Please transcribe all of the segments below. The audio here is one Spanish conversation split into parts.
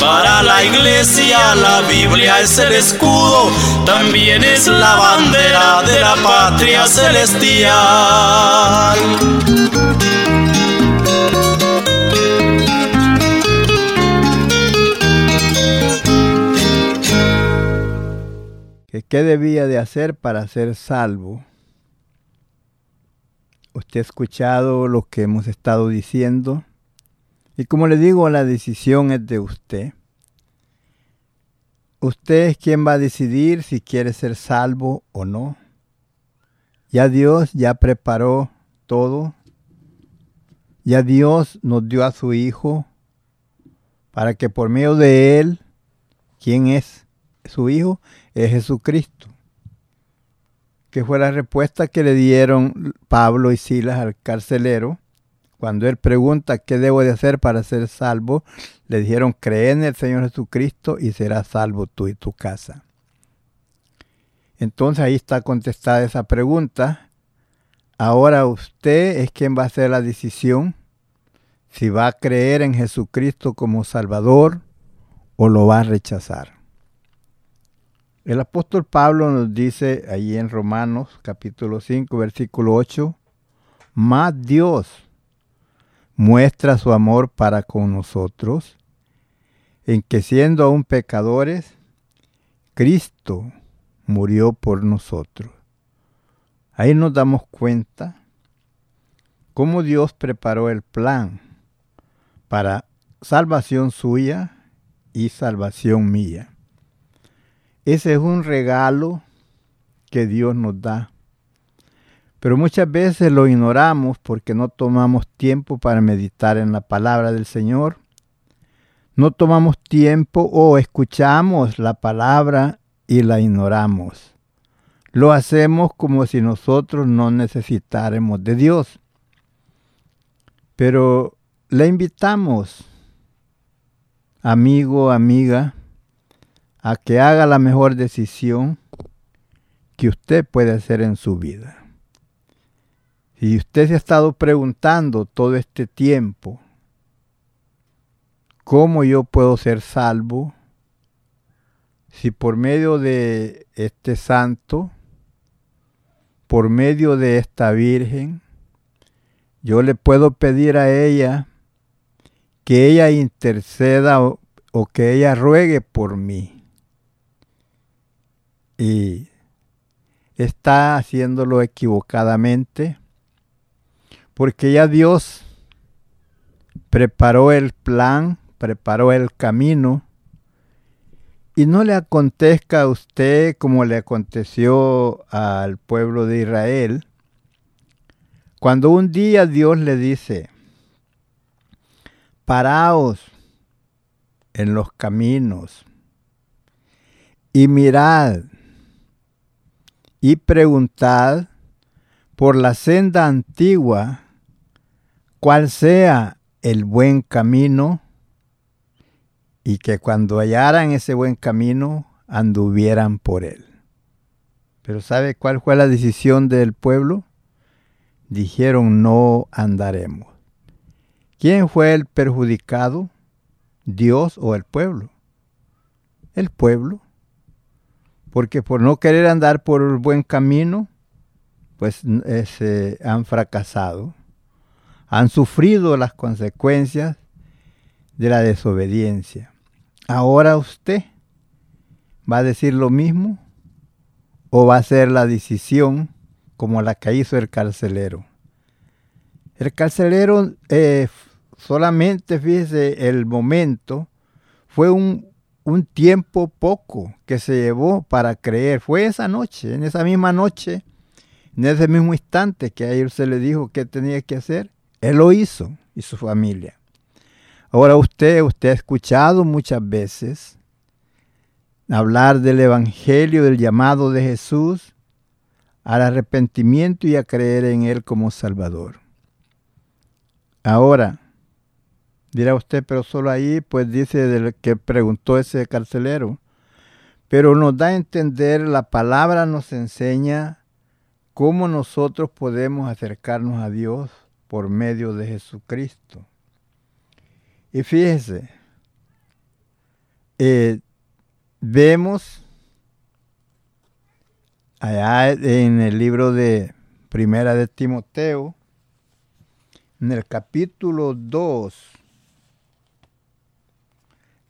Para la iglesia la Biblia es el escudo, también es la bandera de la patria celestial. ¿Qué debía de hacer para ser salvo? Usted ha escuchado lo que hemos estado diciendo. Y como le digo, la decisión es de usted. Usted es quien va a decidir si quiere ser salvo o no. Ya Dios ya preparó todo. Ya Dios nos dio a su Hijo para que por medio de Él, ¿quién es su Hijo? Es Jesucristo. Que fue la respuesta que le dieron Pablo y Silas al carcelero cuando él pregunta qué debo de hacer para ser salvo, le dijeron, cree en el Señor Jesucristo y serás salvo tú y tu casa. Entonces ahí está contestada esa pregunta. Ahora usted es quien va a hacer la decisión si va a creer en Jesucristo como Salvador o lo va a rechazar. El apóstol Pablo nos dice ahí en Romanos capítulo 5 versículo 8, más Dios muestra su amor para con nosotros, en que siendo aún pecadores, Cristo murió por nosotros. Ahí nos damos cuenta cómo Dios preparó el plan para salvación suya y salvación mía. Ese es un regalo que Dios nos da pero muchas veces lo ignoramos porque no tomamos tiempo para meditar en la palabra del Señor. No tomamos tiempo o escuchamos la palabra y la ignoramos. Lo hacemos como si nosotros no necesitáramos de Dios. Pero le invitamos, amigo, amiga, a que haga la mejor decisión que usted puede hacer en su vida. Y usted se ha estado preguntando todo este tiempo, ¿cómo yo puedo ser salvo si por medio de este santo, por medio de esta virgen, yo le puedo pedir a ella que ella interceda o, o que ella ruegue por mí? Y está haciéndolo equivocadamente porque ya Dios preparó el plan, preparó el camino, y no le acontezca a usted como le aconteció al pueblo de Israel, cuando un día Dios le dice, paraos en los caminos y mirad y preguntad por la senda antigua cuál sea el buen camino y que cuando hallaran ese buen camino anduvieran por él. Pero ¿sabe cuál fue la decisión del pueblo? dijeron no andaremos. ¿Quién fue el perjudicado? ¿Dios o el pueblo? El pueblo. Porque por no querer andar por el buen camino, pues eh, han fracasado. Han sufrido las consecuencias de la desobediencia. Ahora usted va a decir lo mismo o va a hacer la decisión como la que hizo el carcelero. El carcelero eh, solamente, fíjese, el momento fue un, un tiempo poco que se llevó para creer. Fue esa noche, en esa misma noche, en ese mismo instante que a él se le dijo qué tenía que hacer. Él lo hizo y su familia. Ahora usted, usted ha escuchado muchas veces hablar del Evangelio, del llamado de Jesús al arrepentimiento y a creer en Él como Salvador. Ahora, dirá usted, pero solo ahí, pues dice del que preguntó ese carcelero, pero nos da a entender, la palabra nos enseña cómo nosotros podemos acercarnos a Dios por medio de Jesucristo. Y fíjese, eh, vemos allá en el libro de Primera de Timoteo, en el capítulo 2,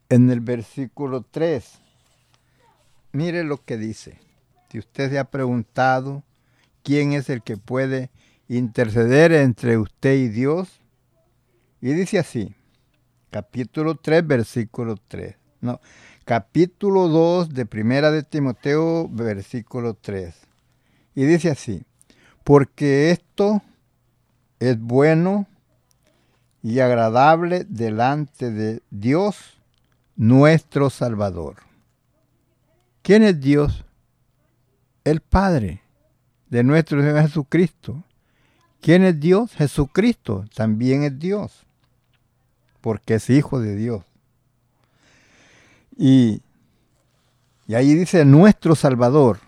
en el versículo 3, mire lo que dice. Si usted se ha preguntado quién es el que puede interceder entre usted y Dios, y dice así, capítulo 3, versículo 3. No, capítulo 2 de Primera de Timoteo, versículo 3. Y dice así, porque esto es bueno y agradable delante de Dios, nuestro Salvador. ¿Quién es Dios? El Padre de nuestro Señor Jesucristo. ¿Quién es Dios? Jesucristo también es Dios porque es hijo de Dios. Y, y ahí dice nuestro Salvador,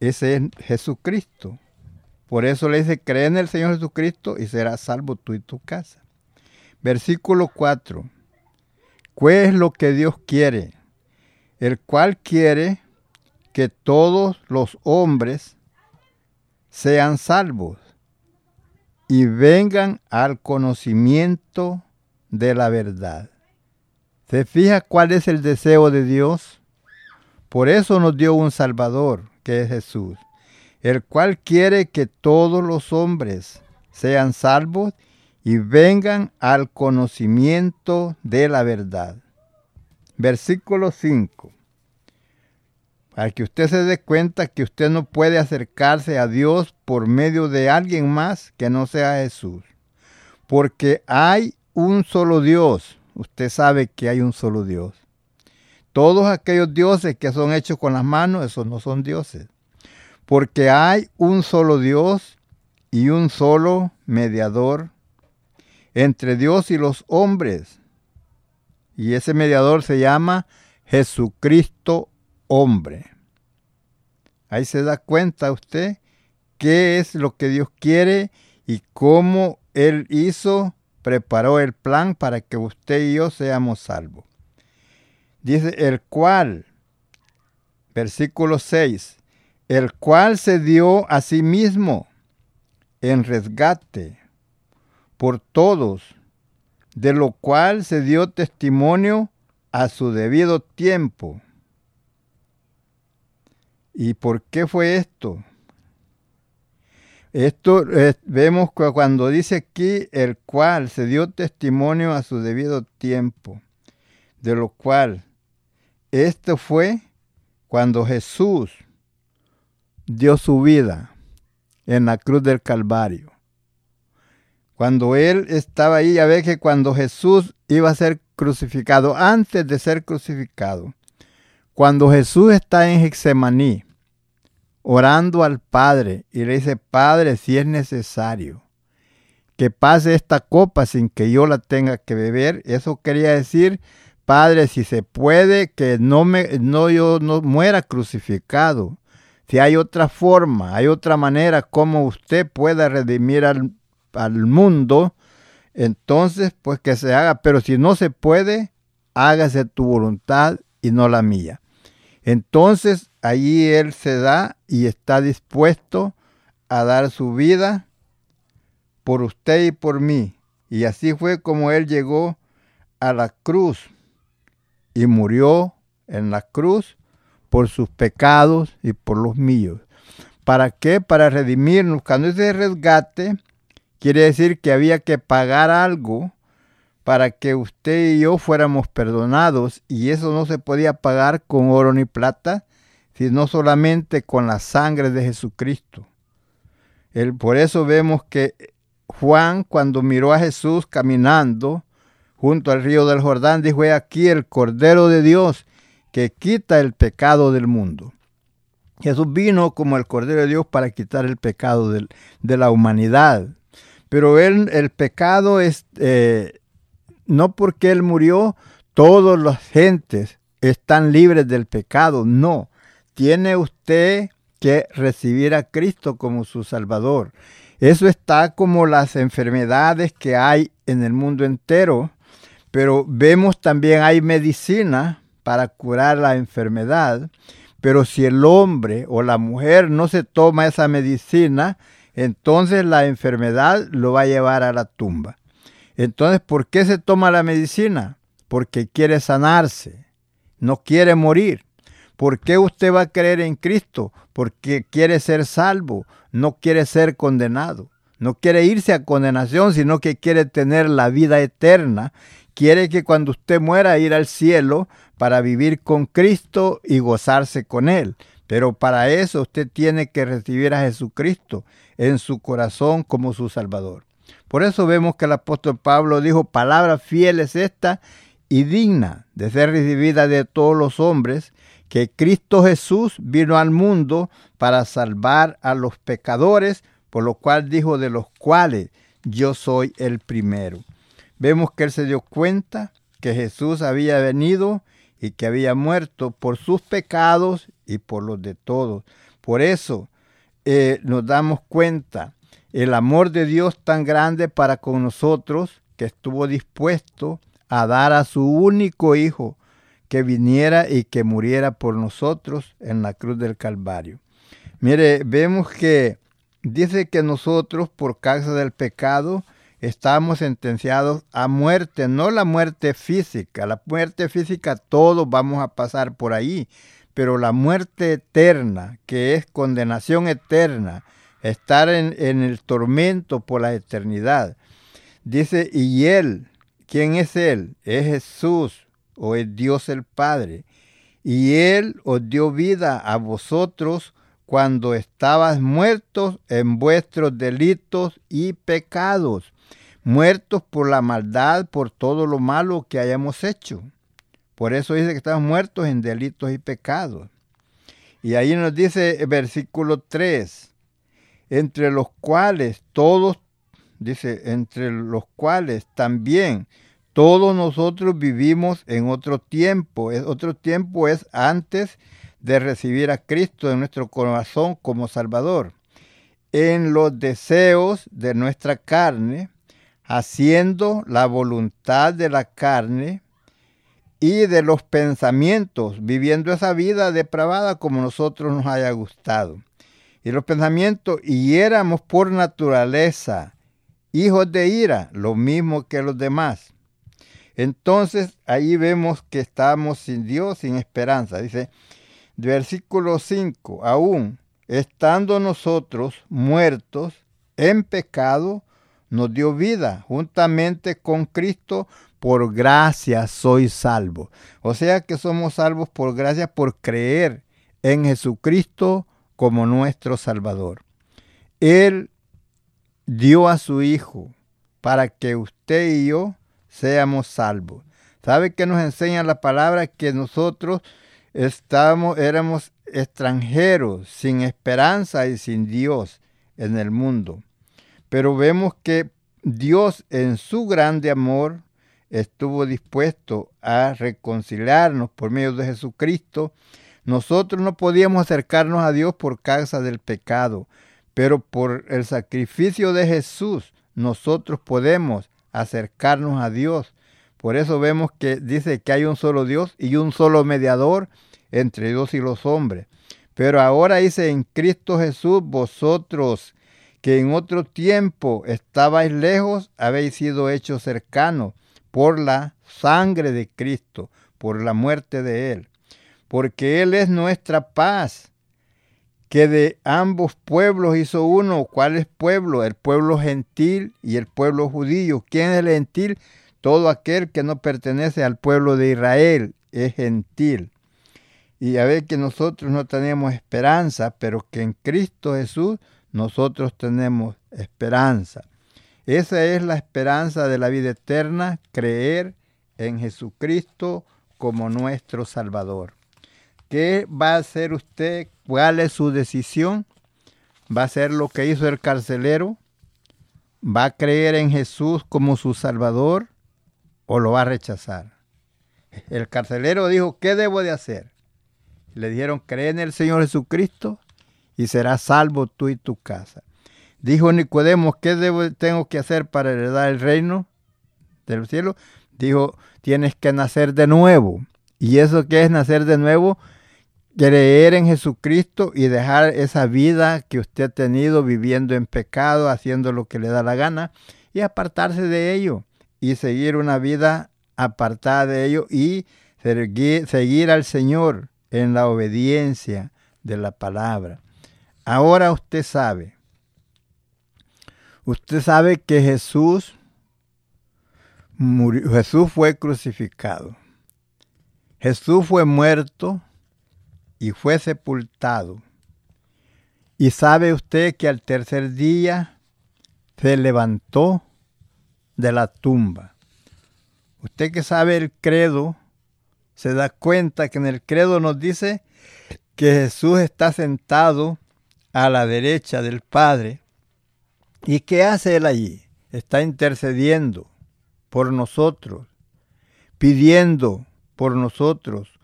ese es Jesucristo. Por eso le dice, cree en el Señor Jesucristo y serás salvo tú y tu casa. Versículo 4. ¿Qué es lo que Dios quiere? El cual quiere que todos los hombres sean salvos y vengan al conocimiento de la verdad. ¿Se fija cuál es el deseo de Dios? Por eso nos dio un Salvador, que es Jesús, el cual quiere que todos los hombres sean salvos y vengan al conocimiento de la verdad. Versículo 5. Para que usted se dé cuenta que usted no puede acercarse a Dios por medio de alguien más que no sea Jesús. Porque hay un solo Dios. Usted sabe que hay un solo Dios. Todos aquellos dioses que son hechos con las manos, esos no son dioses. Porque hay un solo Dios y un solo mediador entre Dios y los hombres. Y ese mediador se llama Jesucristo hombre. Ahí se da cuenta usted qué es lo que Dios quiere y cómo Él hizo preparó el plan para que usted y yo seamos salvos. Dice, el cual, versículo 6, el cual se dio a sí mismo en resgate por todos, de lo cual se dio testimonio a su debido tiempo. ¿Y por qué fue esto? Esto eh, vemos cuando dice aquí el cual se dio testimonio a su debido tiempo, de lo cual esto fue cuando Jesús dio su vida en la cruz del Calvario. Cuando él estaba ahí, ya ve que cuando Jesús iba a ser crucificado, antes de ser crucificado, cuando Jesús está en Hexemaní, orando al Padre y le dice, Padre, si es necesario que pase esta copa sin que yo la tenga que beber, eso quería decir, Padre, si se puede, que no me, no yo no muera crucificado, Si hay otra forma, hay otra manera como usted pueda redimir al, al mundo, entonces pues que se haga. Pero si no se puede, hágase tu voluntad y no la mía. Entonces allí Él se da y está dispuesto a dar su vida por usted y por mí. Y así fue como Él llegó a la cruz y murió en la cruz por sus pecados y por los míos. ¿Para qué? Para redimirnos. Cuando ese resgate quiere decir que había que pagar algo para que usted y yo fuéramos perdonados y eso no se podía pagar con oro ni plata, sino solamente con la sangre de Jesucristo. El, por eso vemos que Juan cuando miró a Jesús caminando junto al río del Jordán, dijo, he aquí el Cordero de Dios que quita el pecado del mundo. Jesús vino como el Cordero de Dios para quitar el pecado de, de la humanidad. Pero el pecado es, eh, no porque Él murió, todas las gentes están libres del pecado. No, tiene usted que recibir a Cristo como su Salvador. Eso está como las enfermedades que hay en el mundo entero, pero vemos también hay medicina para curar la enfermedad, pero si el hombre o la mujer no se toma esa medicina, entonces la enfermedad lo va a llevar a la tumba. Entonces, ¿por qué se toma la medicina? Porque quiere sanarse, no quiere morir. ¿Por qué usted va a creer en Cristo? Porque quiere ser salvo, no quiere ser condenado. No quiere irse a condenación, sino que quiere tener la vida eterna. Quiere que cuando usted muera ir al cielo para vivir con Cristo y gozarse con Él. Pero para eso usted tiene que recibir a Jesucristo en su corazón como su Salvador. Por eso vemos que el apóstol Pablo dijo, palabra fiel es esta y digna de ser recibida de todos los hombres, que Cristo Jesús vino al mundo para salvar a los pecadores, por lo cual dijo de los cuales yo soy el primero. Vemos que él se dio cuenta que Jesús había venido y que había muerto por sus pecados y por los de todos. Por eso eh, nos damos cuenta el amor de Dios tan grande para con nosotros que estuvo dispuesto a dar a su único Hijo que viniera y que muriera por nosotros en la cruz del Calvario. Mire, vemos que dice que nosotros por causa del pecado estamos sentenciados a muerte, no la muerte física, la muerte física todos vamos a pasar por ahí, pero la muerte eterna, que es condenación eterna, estar en, el tormento por la eternidad. Dice, y Él, ¿quién es Él? Es Jesús o es Dios el Padre. Y Él os dio vida a vosotros cuando estabas muertos en vuestros delitos y pecados, muertos por la maldad, por todo lo malo que hayamos hecho. Por eso dice que estamos muertos en delitos y pecados. Y ahí nos dice el versículo 3, entre los cuales todos, dice, entre los cuales también todos nosotros vivimos en otro tiempo. Otro tiempo es antes de recibir a Cristo en nuestro corazón como Salvador. En los deseos de nuestra carne, haciendo la voluntad de la carne y de los pensamientos, viviendo esa vida depravada como nosotros nos haya gustado y los pensamientos, y éramos por naturaleza hijos de ira, lo mismo que los demás. Entonces ahí vemos que estamos sin Dios, sin esperanza. Dice, versículo 5, aún estando nosotros muertos en pecado, nos dio vida juntamente con Cristo, por gracia soy salvo. O sea que somos salvos por gracia, por creer en Jesucristo como nuestro Salvador. Él dio a su Hijo para que usted y yo seamos salvos. ¿Sabe qué nos enseña la palabra? Que nosotros estamos, éramos extranjeros, sin esperanza y sin Dios en el mundo. Pero vemos que Dios en su grande amor estuvo dispuesto a reconciliarnos por medio de Jesucristo Nosotros no podíamos acercarnos a Dios por causa del pecado, pero por el sacrificio de Jesús nosotros podemos acercarnos a Dios. Por eso vemos que dice que hay un solo Dios y un solo mediador entre Dios y los hombres. Pero ahora dice en Cristo Jesús, vosotros que en otro tiempo estabais lejos, habéis sido hechos cercanos por la sangre de Cristo, por la muerte de Él. Porque Él es nuestra paz, que de ambos pueblos hizo uno. ¿Cuál es pueblo? El pueblo gentil y el pueblo judío. ¿Quién es el gentil? Todo aquel que no pertenece al pueblo de Israel es gentil. Y a ver que nosotros no tenemos esperanza, pero que en Cristo Jesús nosotros tenemos esperanza. Esa es la esperanza de la vida eterna, creer en Jesucristo como nuestro Salvador. ¿Qué va a hacer usted? ¿Cuál es su decisión? ¿Va a hacer lo que hizo el carcelero? ¿Va a creer en Jesús como su Salvador o lo va a rechazar? El carcelero dijo, ¿qué debo de hacer? Le dijeron, cree en el Señor Jesucristo y serás salvo tú y tu casa. Dijo Nicodemo, ¿qué debo, tengo que hacer para heredar el reino del cielo? Dijo, tienes que nacer de nuevo. ¿Y eso qué es nacer de nuevo? Creer en Jesucristo y dejar esa vida que usted ha tenido viviendo en pecado, haciendo lo que le da la gana y apartarse de ello y seguir una vida apartada de ello y seguir, al Señor en la obediencia de la palabra. Ahora usted sabe, usted sabe que Jesús murió, Jesús fue crucificado. Jesús fue muerto y fue sepultado. Y sabe usted que al tercer día se levantó de la tumba. Usted que sabe el credo, se da cuenta que en el credo nos dice que Jesús está sentado a la derecha del Padre. ¿Y qué hace él allí? Está intercediendo por nosotros, pidiendo por nosotros,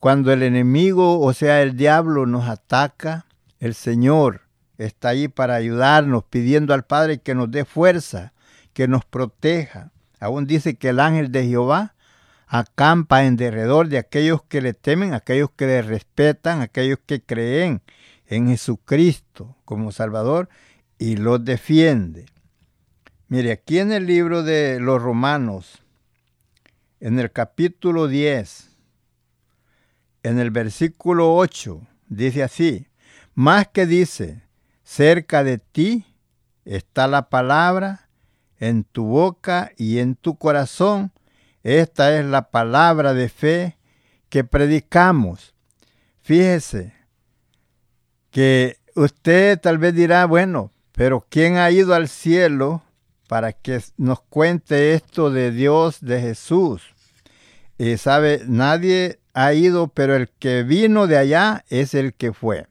cuando el enemigo, o sea, el diablo, nos ataca, el Señor está ahí para ayudarnos, pidiendo al Padre que nos dé fuerza, que nos proteja. Aún dice que el ángel de Jehová acampa en derredor de aquellos que le temen, aquellos que le respetan, aquellos que creen en Jesucristo como Salvador y los defiende. Mire, aquí en el libro de los Romanos, en el capítulo 10, en el versículo 8 dice así, más que dice, cerca de ti está la palabra, en tu boca y en tu corazón. Esta es la palabra de fe que predicamos. Fíjese que usted tal vez dirá, bueno, pero ¿quién ha ido al cielo para que nos cuente esto de Dios, de Jesús? Y sabe, nadie ha ido, pero el que vino de allá es el que fue.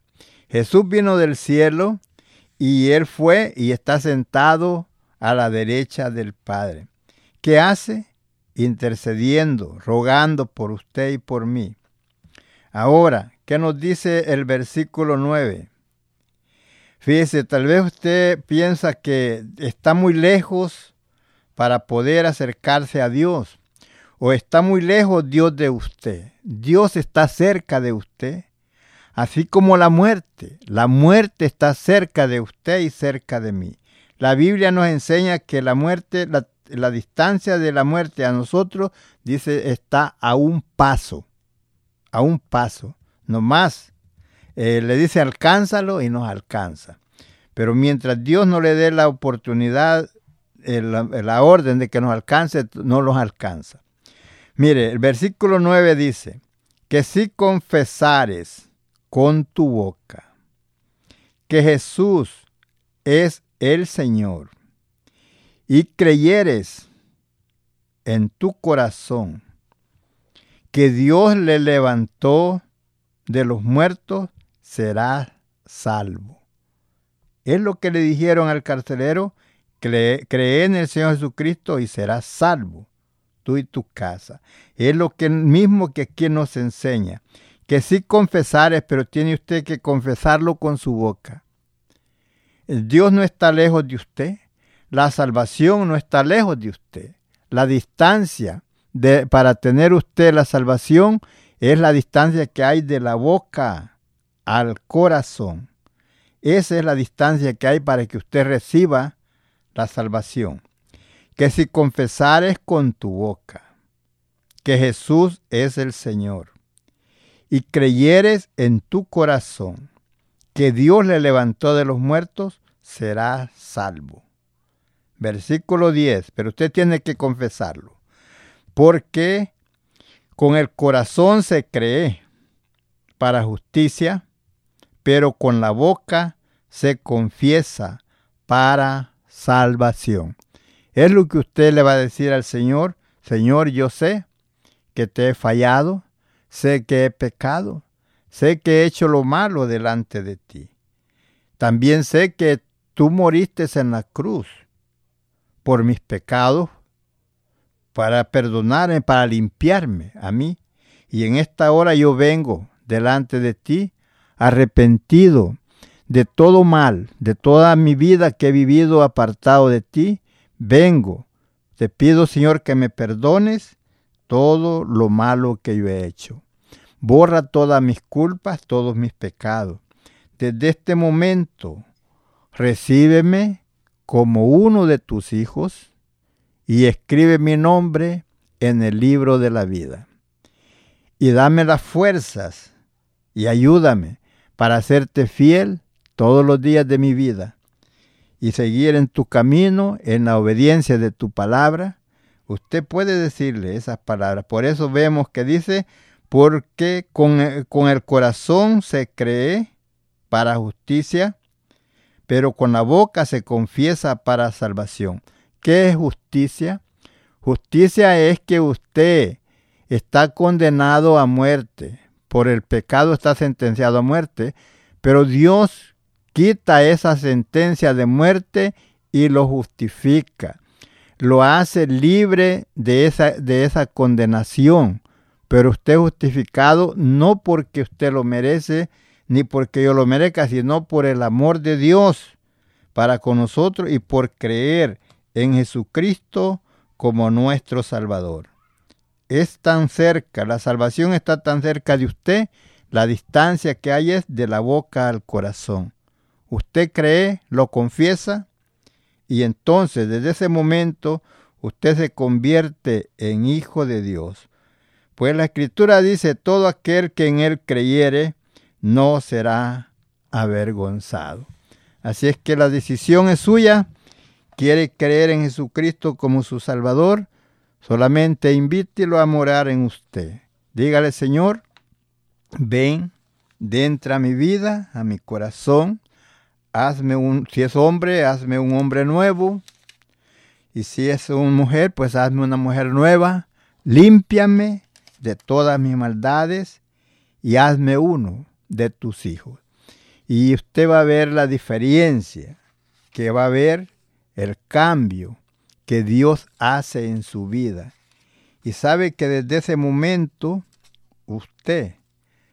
Jesús vino del cielo y él fue y está sentado a la derecha del Padre. ¿Qué hace? Intercediendo, rogando por usted y por mí. Ahora, ¿qué nos dice el versículo 9? Fíjese, tal vez usted piensa que está muy lejos para poder acercarse a Dios o está muy lejos Dios de usted. Dios está cerca de usted, así como la muerte. La muerte está cerca de usted y cerca de mí. La Biblia nos enseña que la muerte, la, distancia de la muerte a nosotros, dice, está a un paso, a un paso, no más. Eh, le dice, alcánzalo y nos alcanza. Pero mientras Dios no le dé la oportunidad, eh, la orden de que nos alcance, no los alcanza. Mire, el versículo 9 dice, que si confesares con tu boca que Jesús es el Señor y creyeres en tu corazón que Dios le levantó de los muertos, serás salvo. Es lo que le dijeron al carcelero, cree, cree en el Señor Jesucristo y serás salvo tú y tu casa. Es lo que mismo que aquí nos enseña, que sí confesares, pero tiene usted que confesarlo con su boca. Dios no está lejos de usted, la salvación no está lejos de usted. La distancia de, para tener usted la salvación es la distancia que hay de la boca al corazón. Esa es la distancia que hay para que usted reciba la salvación. Que si confesares con tu boca que Jesús es el Señor y creyeres en tu corazón que Dios le levantó de los muertos, serás salvo. Versículo 10, pero usted tiene que confesarlo, porque con el corazón se cree para justicia, pero con la boca se confiesa para salvación. Es lo que usted le va a decir al Señor, Señor, yo sé que te he fallado, sé que he pecado, sé que he hecho lo malo delante de ti. También sé que tú moriste en la cruz por mis pecados, para perdonarme, para limpiarme a mí. Y en esta hora yo vengo delante de ti arrepentido de todo mal, de toda mi vida que he vivido apartado de ti. Vengo, te pido Señor que me perdones todo lo malo que yo he hecho. Borra todas mis culpas, todos mis pecados. Desde este momento, recíbeme como uno de tus hijos y escribe mi nombre en el libro de la vida. Y dame las fuerzas y ayúdame para hacerte fiel todos los días de mi vida y seguir en tu camino en la obediencia de tu palabra Usted puede decirle esas palabras. Por eso vemos que dice, porque con, con el corazón se cree para justicia, pero con la boca se confiesa para salvación. ¿Qué es justicia? Justicia es que usted está condenado a muerte. Por el pecado está sentenciado a muerte, pero Dios quita esa sentencia de muerte y lo justifica lo hace libre de esa, de esa condenación. Pero usted es justificado no porque usted lo merece, ni porque yo lo merezca, sino por el amor de Dios para con nosotros y por creer en Jesucristo como nuestro Salvador. Es tan cerca, la salvación está tan cerca de usted, la distancia que hay es de la boca al corazón. Usted cree, lo confiesa y entonces desde ese momento usted se convierte en hijo de Dios. Pues la escritura dice, todo aquel que en él creyere no será avergonzado. Así es que la decisión es suya. Quiere creer en Jesucristo como su Salvador. Solamente invítelo a morar en usted. Dígale, Señor, ven, entra a mi vida, a mi corazón hazme un, si es hombre, hazme un hombre nuevo. Y si es una mujer, pues hazme una mujer nueva. Límpiame de todas mis maldades y hazme uno de tus hijos. Y usted va a ver la diferencia, que va a ver el cambio que Dios hace en su vida. Y sabe que desde ese momento usted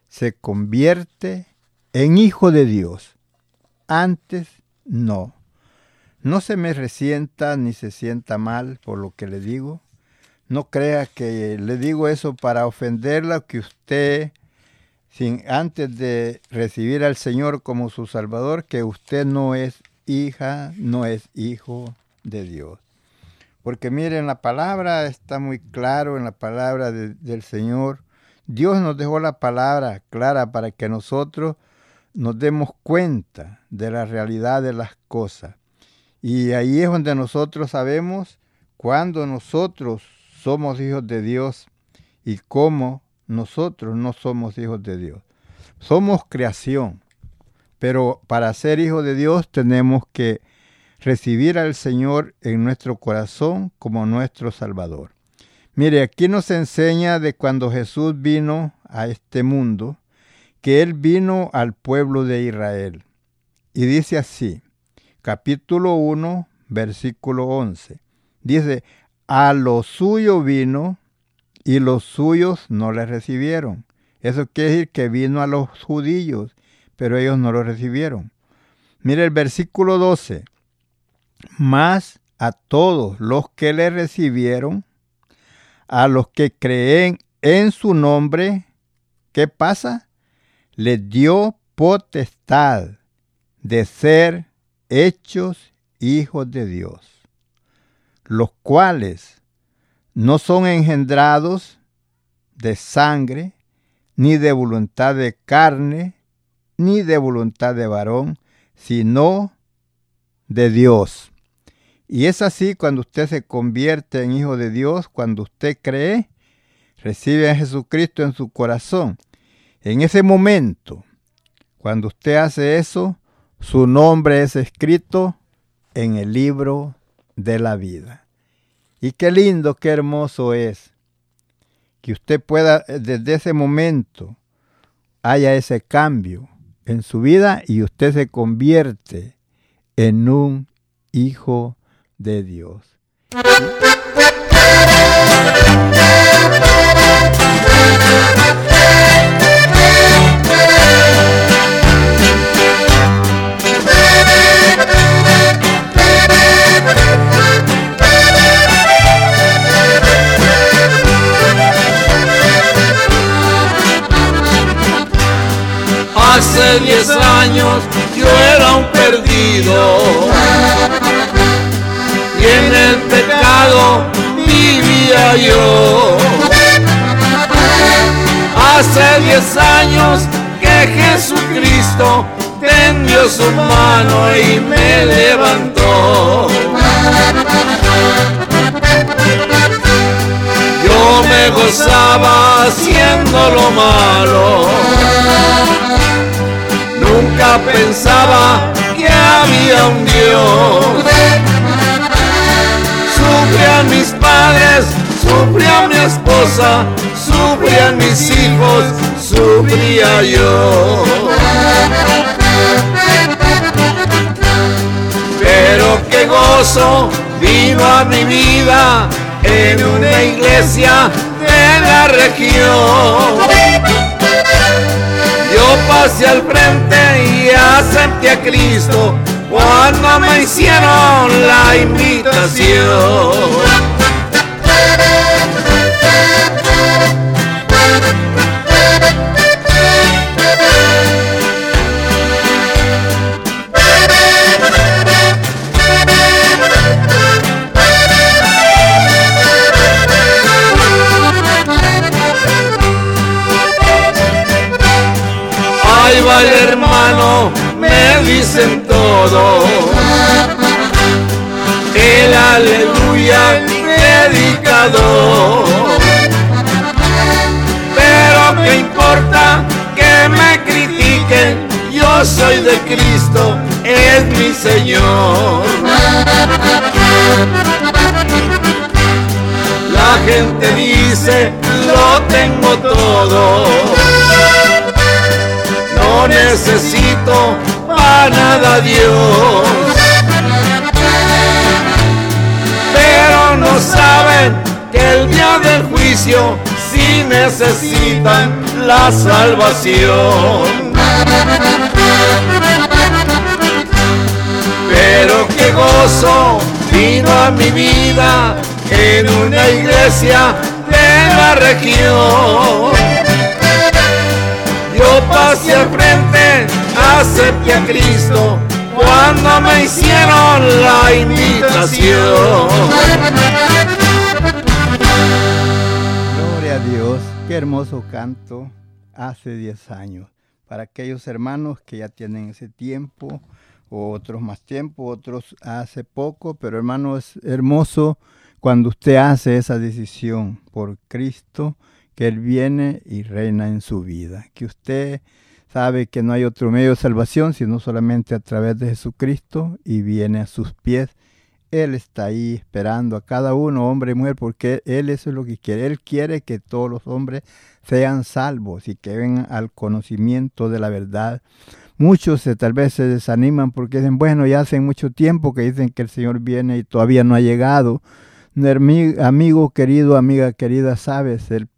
se convierte en hijo de Dios antes no. No se me resienta ni se sienta mal por lo que le digo. No crea que le digo eso para ofenderla, que usted, sin, antes de recibir al Señor como su Salvador, que usted no es hija, no es hijo de Dios. Porque miren, la palabra está muy claro en la palabra del Señor. Dios nos dejó la palabra clara para que nosotros nos demos cuenta de la realidad de las cosas. Y ahí es donde nosotros sabemos cuándo nosotros somos hijos de Dios y cómo nosotros no somos hijos de Dios. Somos creación, pero para ser hijos de Dios tenemos que recibir al Señor en nuestro corazón como nuestro Salvador. Mire, aquí nos enseña de cuando Jesús vino a este mundo, que él vino al pueblo de Israel. Y dice así, capítulo 1, versículo 11. Dice, a lo suyo vino y los suyos no le recibieron. Eso quiere decir que vino a los judíos, pero ellos no lo recibieron. Mire el versículo 12. Más a todos los que le recibieron, a los que creen en su nombre, ¿qué pasa? Les dio potestad de ser hechos hijos de Dios, los cuales no son engendrados de sangre, ni de voluntad de carne, ni de voluntad de varón, sino de Dios. Y es así cuando usted se convierte en hijo de Dios, cuando usted cree, recibe a Jesucristo en su corazón. En ese momento, cuando usted hace eso, su nombre es escrito en el libro de la vida. Y qué lindo, qué hermoso es que usted pueda desde ese momento haya ese cambio en su vida y usted se convierte en un hijo de Dios. Hace diez años yo era un perdido y en el pecado vivía yo. Hace diez años que Jesucristo tendió su mano y me levantó. Gozaba haciendo lo malo nunca pensaba que había un Dios. Sufrían mis padres, sufría mi esposa, sufrían mis hijos, sufría yo. Pero qué gozo vino a mi vida en una iglesia la región yo pasé al frente y acepté a Cristo cuando me hicieron la invitación. El hermano, me dicen todo. El aleluya dedicado. Pero qué importa que me critiquen, yo soy de Cristo, es mi Señor. La gente dice, lo tengo todo no necesito para nada Dios. Pero no saben que el día del juicio sí necesitan la salvación. Pero qué gozo vino a mi vida en una iglesia de la región yo pasé al frente, acepté a Cristo cuando me hicieron la invitación. Gloria a Dios, qué hermoso canto hace 10 años. Para aquellos hermanos que ya tienen ese tiempo, otros más tiempo, otros hace poco, pero hermano, es hermoso cuando usted hace esa decisión por Cristo Él viene y reina en su vida, que usted sabe que no hay otro medio de salvación sino solamente a través de Jesucristo y viene a sus pies. Él está ahí esperando a cada uno, hombre y mujer, porque Él eso es lo que quiere. Él quiere que todos los hombres sean salvos y que vengan al conocimiento de la verdad. Muchos tal vez se desaniman porque dicen, bueno, ya hace mucho tiempo que dicen que el Señor viene y todavía no ha llegado. Amigo querido, amiga querida, sabes, el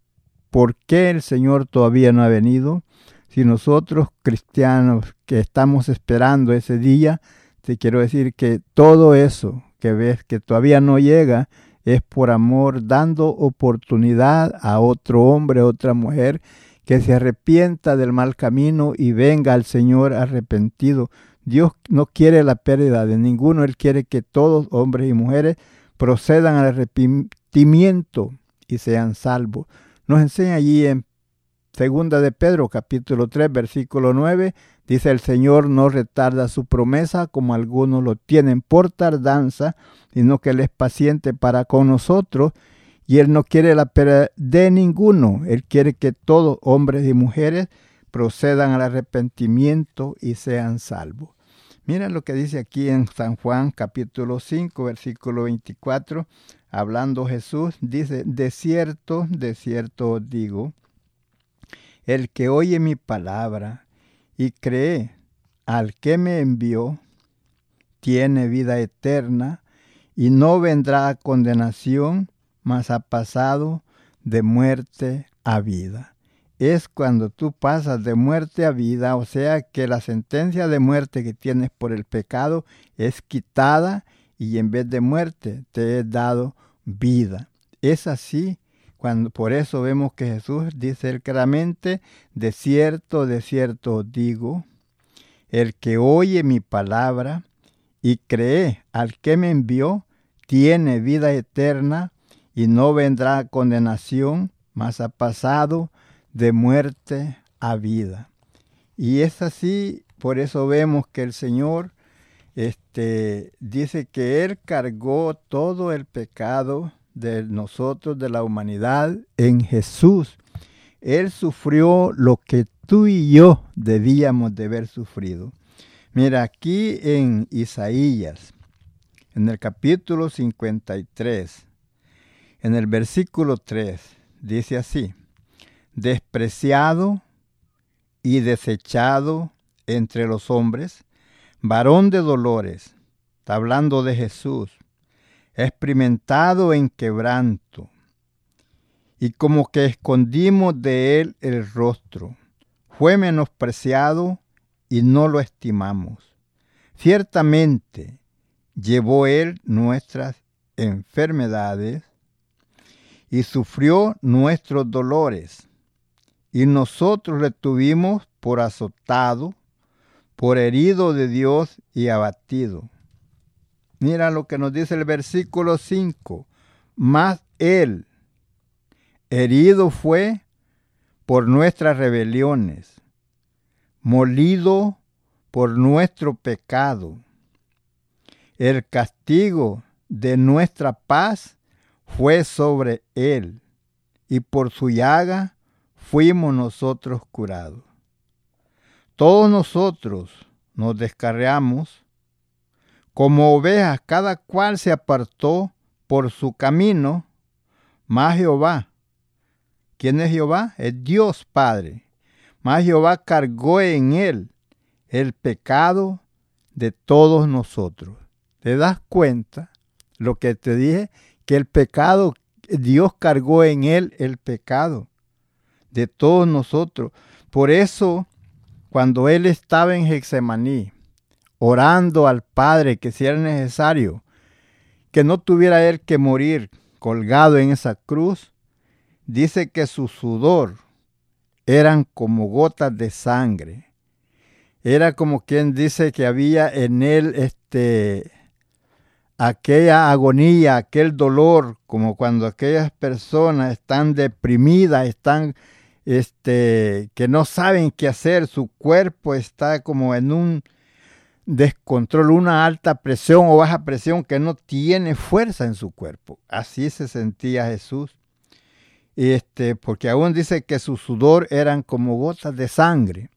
¿por qué el Señor todavía no ha venido? Si nosotros cristianos que estamos esperando ese día, te quiero decir que todo eso que ves que todavía no llega es por amor, dando oportunidad a otro hombre, a otra mujer, que se arrepienta del mal camino y venga al Señor arrepentido. Dios no quiere la pérdida de ninguno, Él quiere que todos, hombres y mujeres, procedan al arrepentimiento y sean salvos. Nos enseña allí en Segunda de Pedro, capítulo 3, versículo 9, dice el Señor no retarda su promesa como algunos lo tienen por tardanza, sino que Él es paciente para con nosotros y Él no quiere la pérdida de ninguno. Él quiere que todos, hombres y mujeres, procedan al arrepentimiento y sean salvos. Mira lo que dice aquí en San Juan capítulo 5, versículo 24, hablando Jesús, dice, de cierto, de cierto digo, el que oye mi palabra y cree al que me envió, tiene vida eterna y no vendrá a condenación, mas ha pasado de muerte a vida. Es cuando tú pasas de muerte a vida, o sea que la sentencia de muerte que tienes por el pecado es quitada y en vez de muerte te he dado vida. Es así por eso vemos que Jesús dice claramente, de cierto, de cierto digo, el que oye mi palabra y cree al que me envió, tiene vida eterna y no vendrá condenación, mas ha pasado de muerte a vida. Y es así, por eso vemos que el Señor este, dice que Él cargó todo el pecado de nosotros, de la humanidad, en Jesús. Él sufrió lo que tú y yo debíamos de haber sufrido. Mira, aquí en Isaías, en el capítulo 53, en el versículo 3, dice así, despreciado y desechado entre los hombres, varón de dolores, está hablando de Jesús, experimentado en quebranto, y como que escondimos de él el rostro. Fue menospreciado y no lo estimamos. Ciertamente llevó él nuestras enfermedades y sufrió nuestros dolores, y nosotros le tuvimos por azotado, por herido de Dios y abatido. Mira lo que nos dice el versículo 5. Mas Él herido fue por nuestras rebeliones, molido por nuestro pecado. El castigo de nuestra paz fue sobre Él, y por su llaga fuimos nosotros curados. Todos nosotros nos descarreamos como ovejas, cada cual se apartó por su camino, más Jehová. ¿Quién es Jehová? Es Dios Padre. Más Jehová cargó en él el pecado de todos nosotros. ¿Te das cuenta lo que te dije? Que el pecado, Dios cargó en él el pecado de todos nosotros. Por eso, cuando él estaba en Hexemaní, orando al Padre que si era necesario, que no tuviera él que morir colgado en esa cruz, dice que su sudor eran como gotas de sangre. Era como quien dice que había en él este aquella agonía, aquel dolor, como cuando aquellas personas están deprimidas, están este que no saben qué hacer, su cuerpo está como en un descontrol, una alta presión o baja presión que no tiene fuerza en su cuerpo. Así se sentía Jesús. Este, porque aún dice que su sudor eran como gotas de sangre.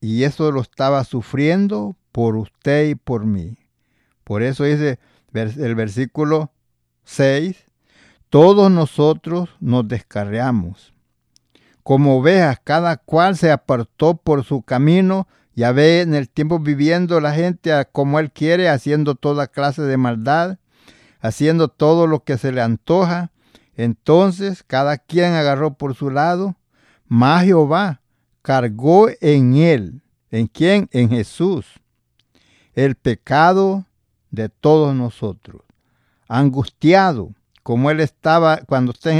Y eso lo estaba sufriendo por usted y por mí. Por eso dice el versículo 6, todos nosotros nos descarriamos. Como ovejas, cada cual se apartó por su camino, ya ve en el tiempo viviendo la gente como Él quiere, haciendo toda clase de maldad, haciendo todo lo que se le antoja. Entonces cada quien agarró por su lado, mas Jehová cargó en él. ¿En quién? En Jesús. El pecado de todos nosotros. Angustiado, como él estaba cuando está en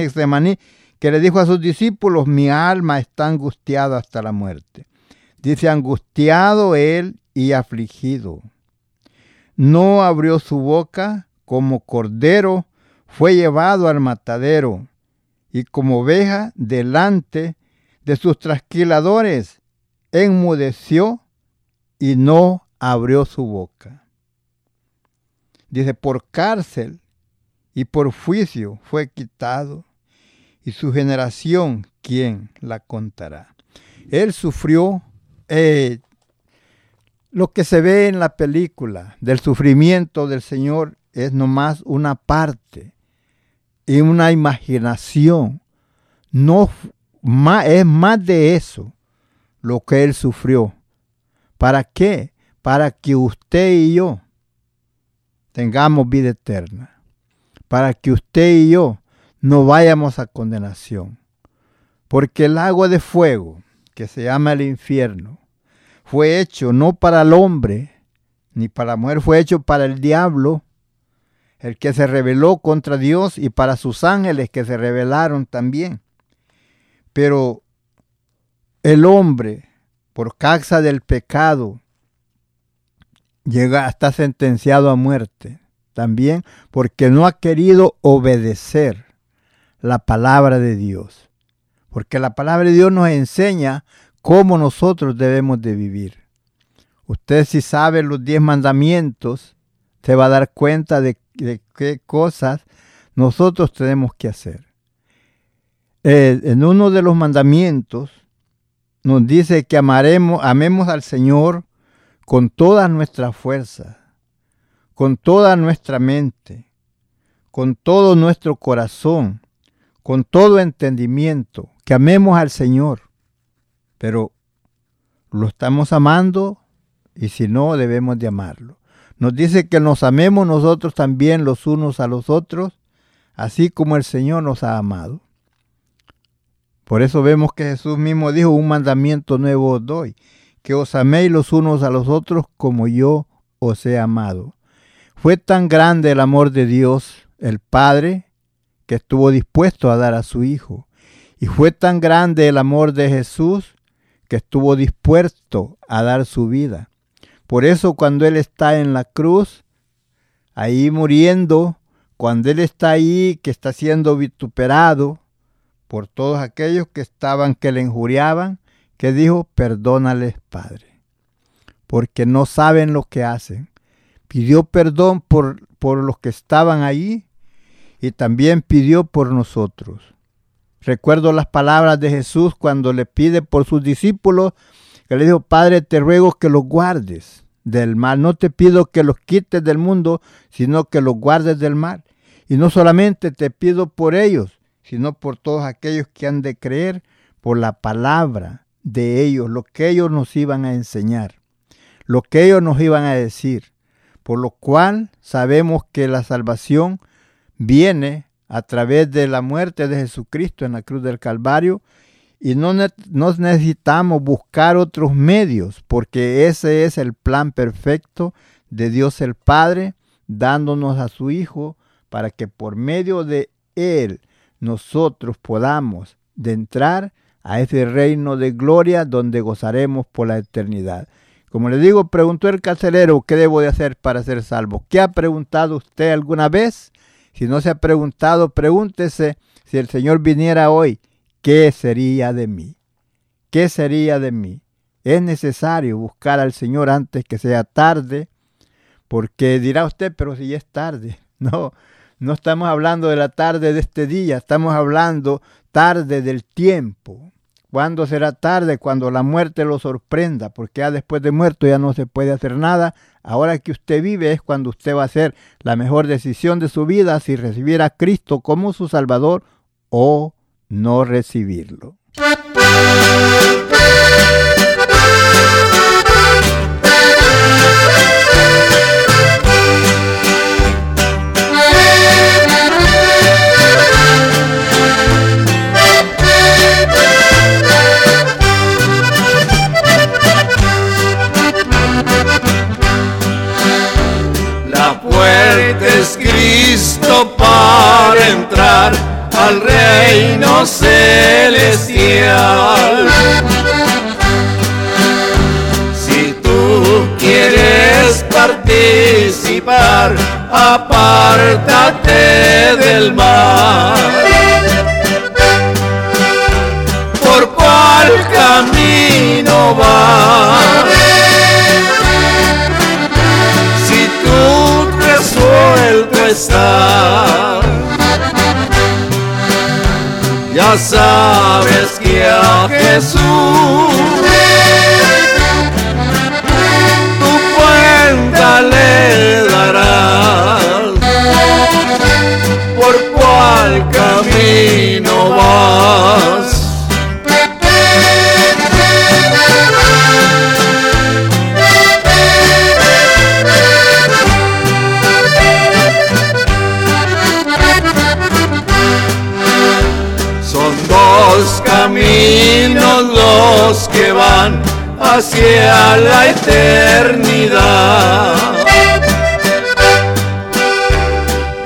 que le dijo a sus discípulos, mi alma está angustiada hasta la muerte. Dice, angustiado él y afligido. No abrió su boca como cordero, fue llevado al matadero, y como oveja delante de sus trasquiladores, enmudeció y no abrió su boca. Dice, por cárcel y por juicio fue quitado, y su generación, ¿quién la contará? Él sufrió eh, lo que se ve en la película del sufrimiento del Señor es nomás una parte y una imaginación. No es más de eso lo que él sufrió. ¿Para qué? Para que usted y yo tengamos vida eterna. Para que usted y yo no vayamos a condenación. Porque el agua de fuego, que se llama el infierno, fue hecho no para el hombre, ni para la mujer, fue hecho para el diablo, el que se rebeló contra Dios y para sus ángeles que se rebelaron también. Pero el hombre, por causa del pecado, llega, está sentenciado a muerte también porque no ha querido obedecer la palabra de Dios. Porque la palabra de Dios nos enseña cómo nosotros debemos de vivir. Usted si sabe los diez mandamientos, se va a dar cuenta de, qué cosas nosotros tenemos que hacer. Eh, en uno de los mandamientos nos dice que amaremos, amemos al Señor con toda nuestra fuerza, con toda nuestra mente, con todo nuestro corazón, con todo entendimiento, que amemos al Señor pero lo estamos amando y si no, debemos de amarlo. Nos dice que nos amemos nosotros también los unos a los otros, así como el Señor nos ha amado. Por eso vemos que Jesús mismo dijo, un mandamiento nuevo os doy, que os améis los unos a los otros como yo os he amado. Fue tan grande el amor de Dios, el Padre, que estuvo dispuesto a dar a su Hijo. Y fue tan grande el amor de Jesús, que estuvo dispuesto a dar su vida. Por eso cuando Él está en la cruz, ahí muriendo, cuando Él está ahí, que está siendo vituperado por todos aquellos que estaban, que le injuriaban, que dijo, perdónales, Padre, porque no saben lo que hacen. Pidió perdón por, por los que estaban ahí y también pidió por nosotros. Recuerdo las palabras de Jesús cuando le pide por sus discípulos, que le dijo, Padre, te ruego que los guardes del mal. No te pido que los quites del mundo, sino que los guardes del mal. Y no solamente te pido por ellos, sino por todos aquellos que han de creer por la palabra de ellos, lo que ellos nos iban a enseñar, lo que ellos nos iban a decir. Por lo cual sabemos que la salvación viene a través de la muerte de Jesucristo en la cruz del Calvario y no, necesitamos buscar otros medios porque ese es el plan perfecto de Dios el Padre dándonos a su Hijo para que por medio de Él nosotros podamos de entrar a ese reino de gloria donde gozaremos por la eternidad. Como le digo, preguntó el carcelero, ¿qué debo de hacer para ser salvo? ¿Qué ha preguntado usted alguna vez? Si no se ha preguntado, pregúntese si el Señor viniera hoy, ¿qué sería de mí? ¿Qué sería de mí? Es necesario buscar al Señor antes que sea tarde, porque dirá usted, pero si ya es tarde. No, no estamos hablando de la tarde de este día, estamos hablando tarde del tiempo. ¿Cuándo será tarde? Cuando la muerte lo sorprenda, porque ya después de muerto ya no se puede hacer nada Ahora que usted vive es cuando usted va a hacer la mejor decisión de su vida si recibir a Cristo como su Salvador o no recibirlo. A hacia la eternidad.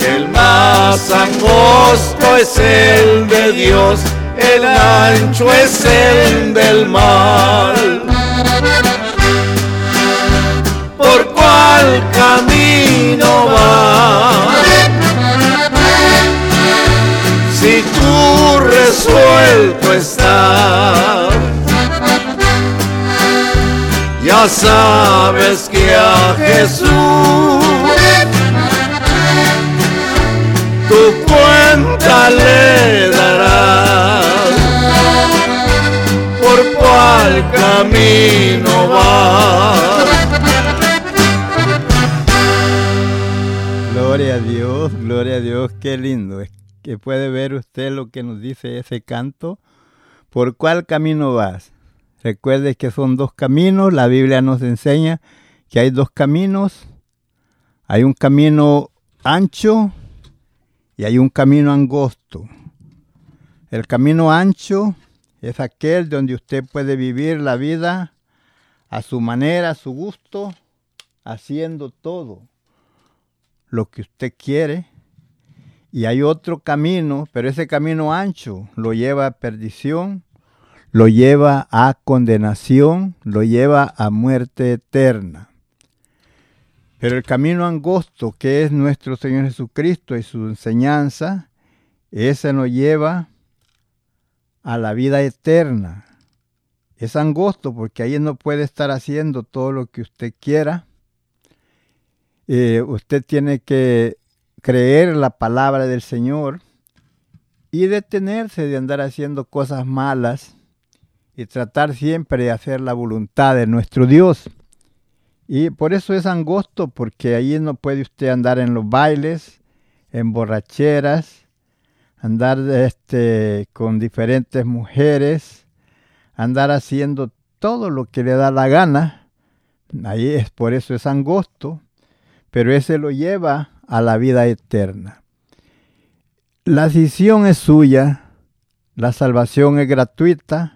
El más angosto es el de Dios, el ancho es el del mal. ¿Por cuál camino vas? Si tú resuelto estás, ya sabes que a Jesús tu cuenta le darás. ¿Por cuál camino vas? Gloria a Dios, gloria a Dios, qué lindo. Es que puede ver usted lo que nos dice ese canto. ¿Por cuál camino vas? Recuerde que son dos caminos. La Biblia nos enseña que hay dos caminos. Hay un camino ancho y hay un camino angosto. El camino ancho es aquel donde usted puede vivir la vida a su manera, a su gusto, haciendo todo lo que usted quiere. Y hay otro camino, pero ese camino ancho lo lleva a perdición, lo lleva a condenación, lo lleva a muerte eterna. Pero el camino angosto, que es nuestro Señor Jesucristo y su enseñanza, ese nos lleva a la vida eterna. Es angosto porque ahí no puede estar haciendo todo lo que usted quiera. Eh, usted tiene que creer la palabra del Señor y detenerse de andar haciendo cosas malas y tratar siempre de hacer la voluntad de nuestro Dios. Y por eso es angosto, porque ahí no puede usted andar en los bailes, en borracheras, andar este, con diferentes mujeres, andar haciendo todo lo que le da la gana. Ahí es por eso es angosto, pero ese lo lleva a la vida eterna. La decisión es suya, la salvación es gratuita,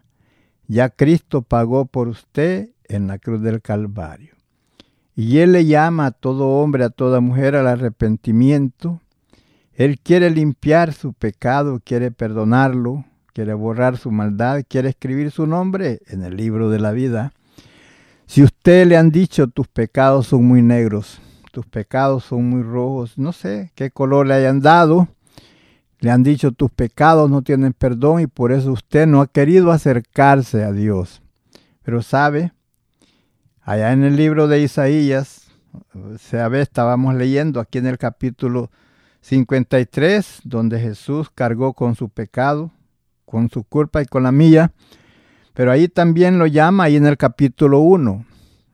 ya Cristo pagó por usted en la cruz del Calvario. Y Él le llama a todo hombre, a toda mujer al arrepentimiento. Él quiere limpiar su pecado, quiere perdonarlo, quiere borrar su maldad, quiere escribir su nombre en el libro de la vida. Si usted le han dicho tus pecados son muy negros, tus pecados son muy rojos, no sé qué color le hayan dado, le han dicho tus pecados no tienen perdón y por eso usted no ha querido acercarse a Dios. Pero sabe, allá en el libro de Isaías, se ve, estábamos leyendo aquí en el capítulo 53, donde Jesús cargó con su pecado, con su culpa y con la mía, pero ahí también lo llama, ahí en el capítulo 1,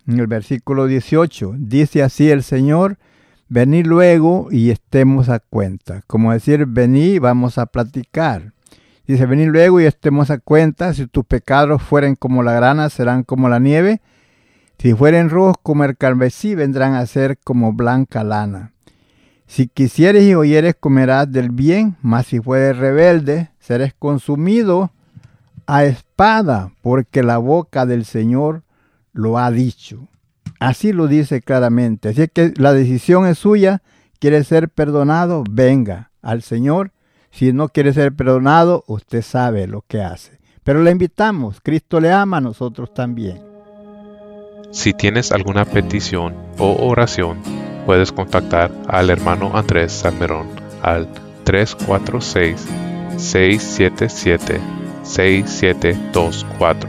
en el versículo 18, dice así el Señor, Vení luego y estemos a cuenta. Como decir, vení, vamos a platicar. Dice, vení luego y estemos a cuenta. Si tus pecados fueren como la grana, serán como la nieve. Si fueren rojos como el carmesí, vendrán a ser como blanca lana. Si quisieres y oyeres, comerás del bien, mas si fueres rebelde, serás consumido a espada, porque la boca del Señor lo ha dicho. Así lo dice claramente. Así que la decisión es suya. quiere ser perdonado, venga al Señor. Si no quiere ser perdonado, usted sabe lo que hace. Pero le invitamos, Cristo le ama a nosotros también. Si tienes alguna petición o oración, puedes contactar al hermano Andrés Salmerón al 346-677-6724.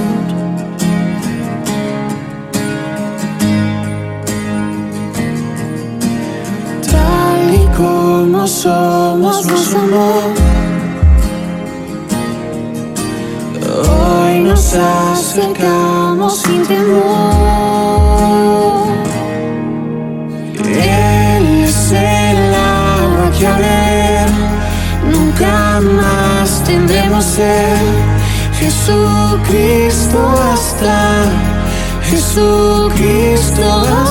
Como somos, nos amó. Hoy nos acercamos sin temor. Él es el agua que ver nunca más tendremos sed. Jesucristo hasta, Jesucristo hasta.